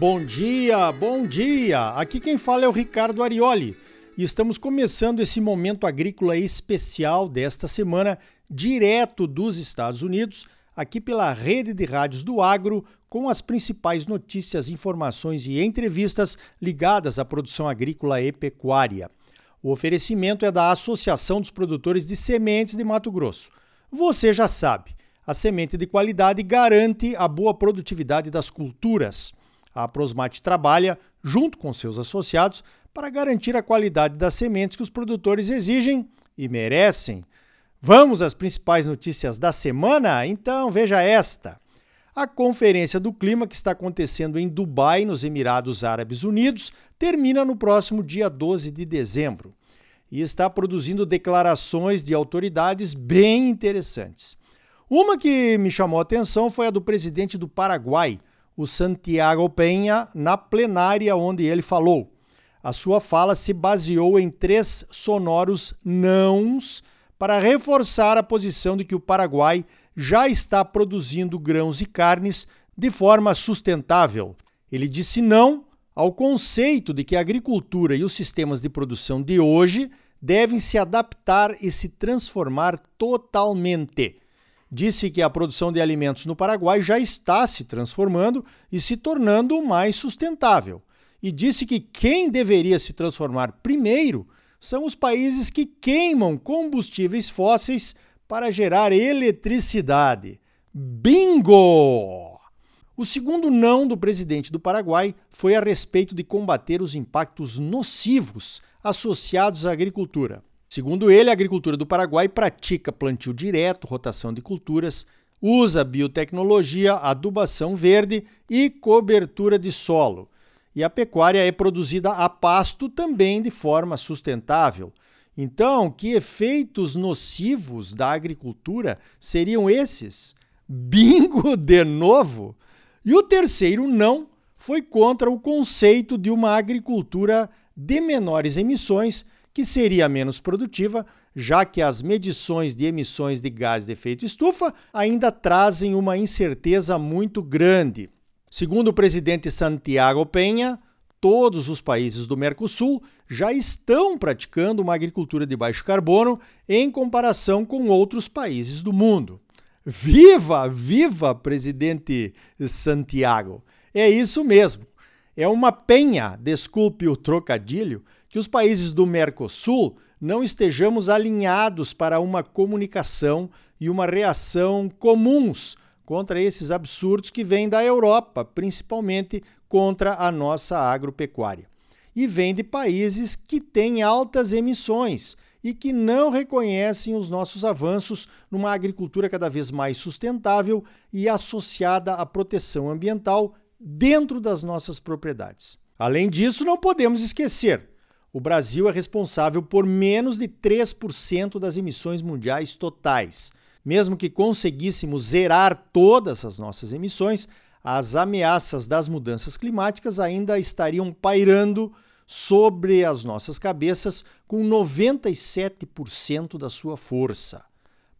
Bom dia, bom dia! Aqui quem fala é o Ricardo Arioli e estamos começando esse momento agrícola especial desta semana, direto dos Estados Unidos, aqui pela rede de rádios do Agro, com as principais notícias, informações e entrevistas ligadas à produção agrícola e pecuária. O oferecimento é da Associação dos Produtores de Sementes de Mato Grosso. Você já sabe, a semente de qualidade garante a boa produtividade das culturas. A Prosmate trabalha, junto com seus associados, para garantir a qualidade das sementes que os produtores exigem e merecem. Vamos às principais notícias da semana? Então veja esta. A Conferência do Clima, que está acontecendo em Dubai, nos Emirados Árabes Unidos, termina no próximo dia 12 de dezembro e está produzindo declarações de autoridades bem interessantes. Uma que me chamou a atenção foi a do presidente do Paraguai, o Santiago Penha, na plenária onde ele falou. A sua fala se baseou em três sonoros nãos para reforçar a posição de que o Paraguai já está produzindo grãos e carnes de forma sustentável. Ele disse não ao conceito de que a agricultura e os sistemas de produção de hoje devem se adaptar e se transformar totalmente. Disse que a produção de alimentos no Paraguai já está se transformando e se tornando mais sustentável. E disse que quem deveria se transformar primeiro são os países que queimam combustíveis fósseis para gerar eletricidade. Bingo! O segundo não do presidente do Paraguai foi a respeito de combater os impactos nocivos associados à agricultura. Segundo ele, a agricultura do Paraguai pratica plantio direto, rotação de culturas, usa biotecnologia, adubação verde e cobertura de solo. E a pecuária é produzida a pasto também de forma sustentável. Então, que efeitos nocivos da agricultura seriam esses? Bingo de novo! E o terceiro não foi contra o conceito de uma agricultura de menores emissões que seria menos produtiva, já que as medições de emissões de gás de efeito estufa ainda trazem uma incerteza muito grande. Segundo o presidente Santiago Penha, todos os países do Mercosul já estão praticando uma agricultura de baixo carbono em comparação com outros países do mundo. Viva, viva, presidente Santiago! É isso mesmo. É uma penha, desculpe o trocadilho, que os países do Mercosul não estejamos alinhados para uma comunicação e uma reação comuns contra esses absurdos que vêm da Europa, principalmente contra a nossa agropecuária. E vêm de países que têm altas emissões e que não reconhecem os nossos avanços numa agricultura cada vez mais sustentável e associada à proteção ambiental dentro das nossas propriedades. Além disso, não podemos esquecer o Brasil é responsável por menos de 3% das emissões mundiais totais. Mesmo que conseguíssemos zerar todas as nossas emissões, as ameaças das mudanças climáticas ainda estariam pairando sobre as nossas cabeças com 97% da sua força.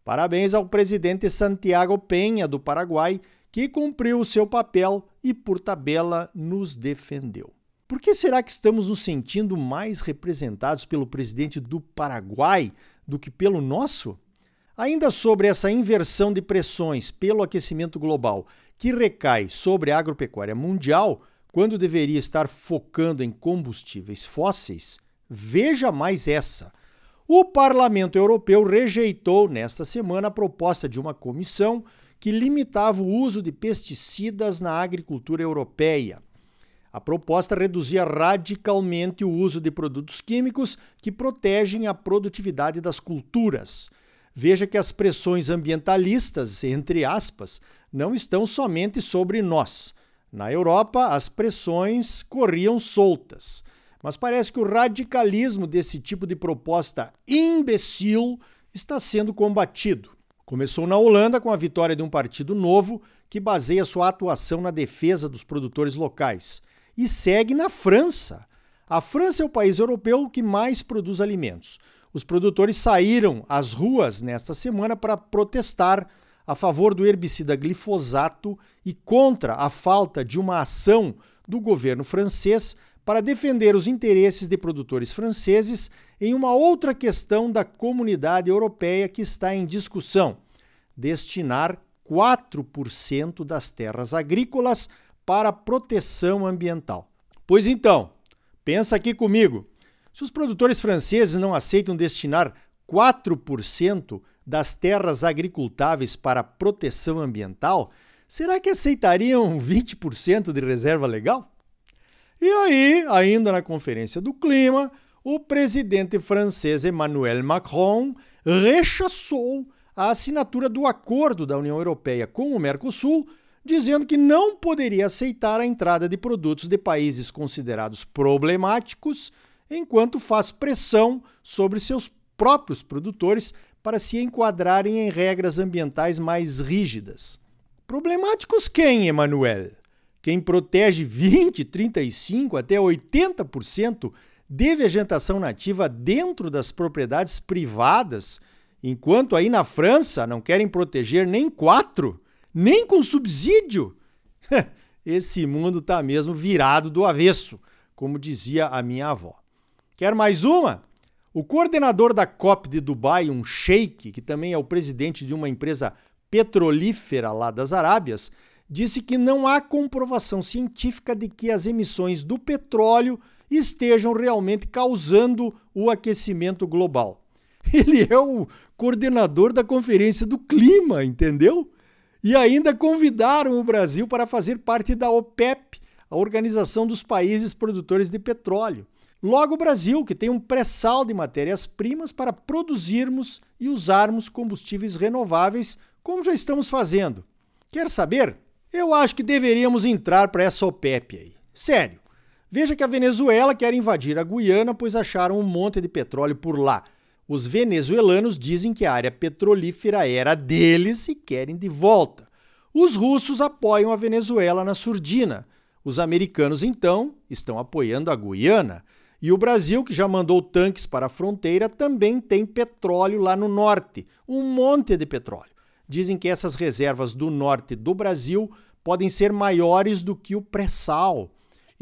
Parabéns ao presidente Santiago Penha, do Paraguai, que cumpriu o seu papel e, por tabela, nos defendeu. Por que será que estamos nos sentindo mais representados pelo presidente do Paraguai do que pelo nosso? Ainda sobre essa inversão de pressões pelo aquecimento global que recai sobre a agropecuária mundial, quando deveria estar focando em combustíveis fósseis, veja mais essa. O Parlamento Europeu rejeitou nesta semana a proposta de uma comissão que limitava o uso de pesticidas na agricultura europeia. A proposta reduzia radicalmente o uso de produtos químicos que protegem a produtividade das culturas. Veja que as pressões ambientalistas, entre aspas, não estão somente sobre nós. Na Europa, as pressões corriam soltas. Mas parece que o radicalismo desse tipo de proposta imbecil está sendo combatido. Começou na Holanda com a vitória de um partido novo que baseia sua atuação na defesa dos produtores locais e segue na França. A França é o país europeu que mais produz alimentos. Os produtores saíram às ruas nesta semana para protestar a favor do herbicida glifosato e contra a falta de uma ação do governo francês para defender os interesses de produtores franceses em uma outra questão da comunidade europeia que está em discussão: destinar 4% das terras agrícolas para proteção ambiental. Pois então, pensa aqui comigo. Se os produtores franceses não aceitam destinar 4% das terras agricultáveis para proteção ambiental, será que aceitariam 20% de reserva legal? E aí, ainda na Conferência do Clima, o presidente francês Emmanuel Macron rechaçou a assinatura do acordo da União Europeia com o Mercosul, dizendo que não poderia aceitar a entrada de produtos de países considerados problemáticos, enquanto faz pressão sobre seus próprios produtores para se enquadrarem em regras ambientais mais rígidas. Problemáticos quem, Emmanuel? Quem protege 20, 35 até 80% de vegetação nativa dentro das propriedades privadas, enquanto aí na França não querem proteger nem quatro, nem com subsídio. Esse mundo está mesmo virado do avesso, como dizia a minha avó. Quer mais uma? O coordenador da COP de Dubai, um sheik, que também é o presidente de uma empresa petrolífera lá das Arábias, disse que não há comprovação científica de que as emissões do petróleo estejam realmente causando o aquecimento global. Ele é o coordenador da Conferência do Clima, entendeu? E ainda convidaram o Brasil para fazer parte da OPEP, a Organização dos Países Produtores de Petróleo. Logo, o Brasil, que tem um pré-sal de matérias-primas para produzirmos e usarmos combustíveis renováveis, como já estamos fazendo. Quer saber? Eu acho que deveríamos entrar para essa OPEP aí. Sério. Veja que a Venezuela quer invadir a Guiana, pois acharam um monte de petróleo por lá. Os venezuelanos dizem que a área petrolífera era deles e querem de volta. Os russos apoiam a Venezuela na surdina. Os americanos, então, estão apoiando a Guiana. E o Brasil, que já mandou tanques para a fronteira, também tem petróleo lá no norte um monte de petróleo dizem que essas reservas do norte do Brasil podem ser maiores do que o pré-sal.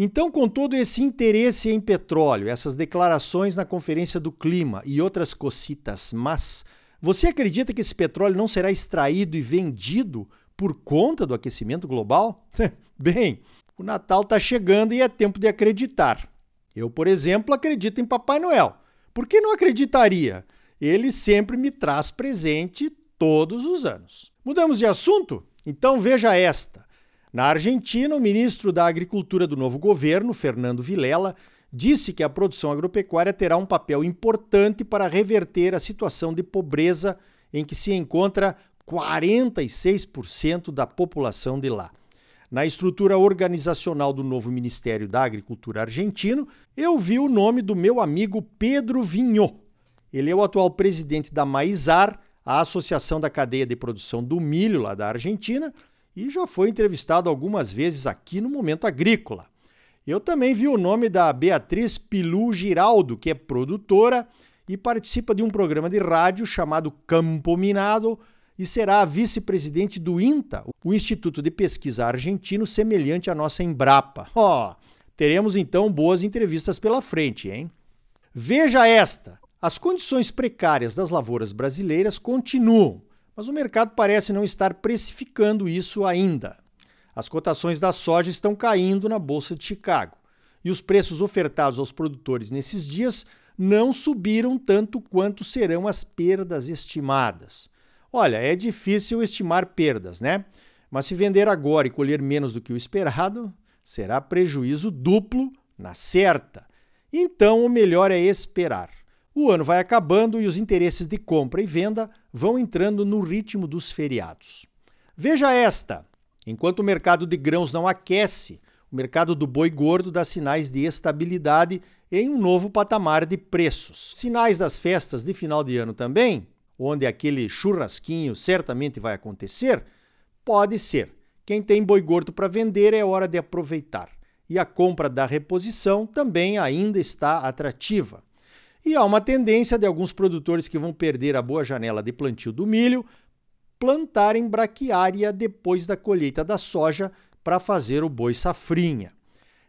Então, com todo esse interesse em petróleo, essas declarações na Conferência do Clima e outras cocitas, mas você acredita que esse petróleo não será extraído e vendido por conta do aquecimento global? Bem, o Natal está chegando e é tempo de acreditar. Eu, por exemplo, acredito em Papai Noel. Por que não acreditaria? Ele sempre me traz presente todos os anos. Mudamos de assunto? Então veja esta. Na Argentina, o ministro da Agricultura do novo governo, Fernando Vilela, disse que a produção agropecuária terá um papel importante para reverter a situação de pobreza em que se encontra 46% da população de lá. Na estrutura organizacional do novo Ministério da Agricultura argentino, eu vi o nome do meu amigo Pedro Vinho. Ele é o atual presidente da Maizar, a Associação da Cadeia de Produção do Milho, lá da Argentina, e já foi entrevistado algumas vezes aqui no Momento Agrícola. Eu também vi o nome da Beatriz Pilu Giraldo, que é produtora e participa de um programa de rádio chamado Campo Minado e será a vice-presidente do INTA, o Instituto de Pesquisa Argentino semelhante à nossa Embrapa. Ó, oh, teremos então boas entrevistas pela frente, hein? Veja esta. As condições precárias das lavouras brasileiras continuam, mas o mercado parece não estar precificando isso ainda. As cotações da soja estão caindo na Bolsa de Chicago e os preços ofertados aos produtores nesses dias não subiram tanto quanto serão as perdas estimadas. Olha, é difícil estimar perdas, né? Mas se vender agora e colher menos do que o esperado, será prejuízo duplo na certa. Então, o melhor é esperar. O ano vai acabando e os interesses de compra e venda vão entrando no ritmo dos feriados. Veja esta: enquanto o mercado de grãos não aquece, o mercado do boi gordo dá sinais de estabilidade em um novo patamar de preços. Sinais das festas de final de ano também, onde aquele churrasquinho certamente vai acontecer, pode ser. Quem tem boi gordo para vender é hora de aproveitar. E a compra da reposição também ainda está atrativa. E há uma tendência de alguns produtores que vão perder a boa janela de plantio do milho plantarem braquiária depois da colheita da soja para fazer o boi safrinha.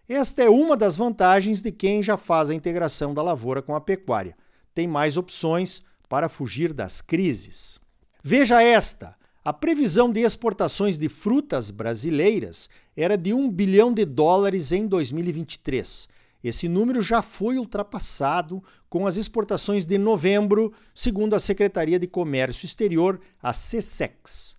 Esta é uma das vantagens de quem já faz a integração da lavoura com a pecuária. Tem mais opções para fugir das crises. Veja esta: a previsão de exportações de frutas brasileiras era de 1 bilhão de dólares em 2023. Esse número já foi ultrapassado com as exportações de novembro, segundo a Secretaria de Comércio Exterior, a CSEX.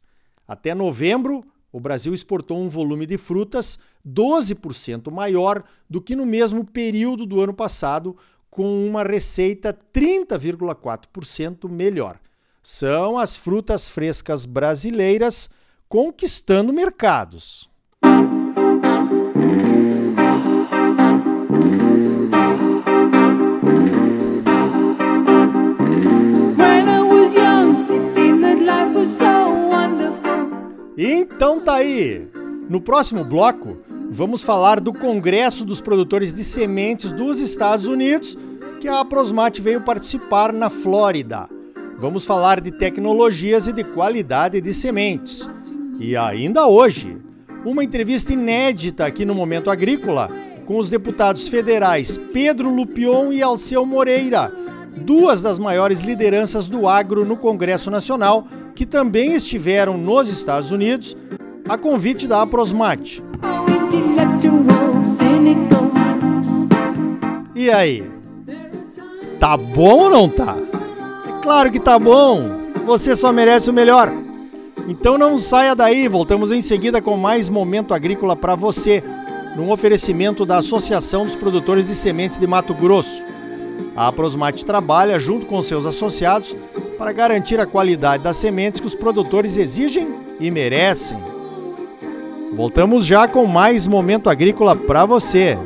Até novembro, o Brasil exportou um volume de frutas 12% maior do que no mesmo período do ano passado, com uma receita 30,4% melhor. São as frutas frescas brasileiras conquistando mercados. Tá aí. No próximo bloco, vamos falar do Congresso dos Produtores de Sementes dos Estados Unidos, que a Aprosmate veio participar na Flórida. Vamos falar de tecnologias e de qualidade de sementes. E ainda hoje, uma entrevista inédita aqui no Momento Agrícola com os deputados federais Pedro Lupion e Alceu Moreira, duas das maiores lideranças do agro no Congresso Nacional que também estiveram nos Estados Unidos a convite da Aprosmate. E aí? Tá bom ou não tá? É claro que tá bom! Você só merece o melhor! Então não saia daí, voltamos em seguida com mais momento agrícola para você, num oferecimento da Associação dos Produtores de Sementes de Mato Grosso. A Aprosmate trabalha junto com seus associados para garantir a qualidade das sementes que os produtores exigem e merecem. Voltamos já com mais momento agrícola para você.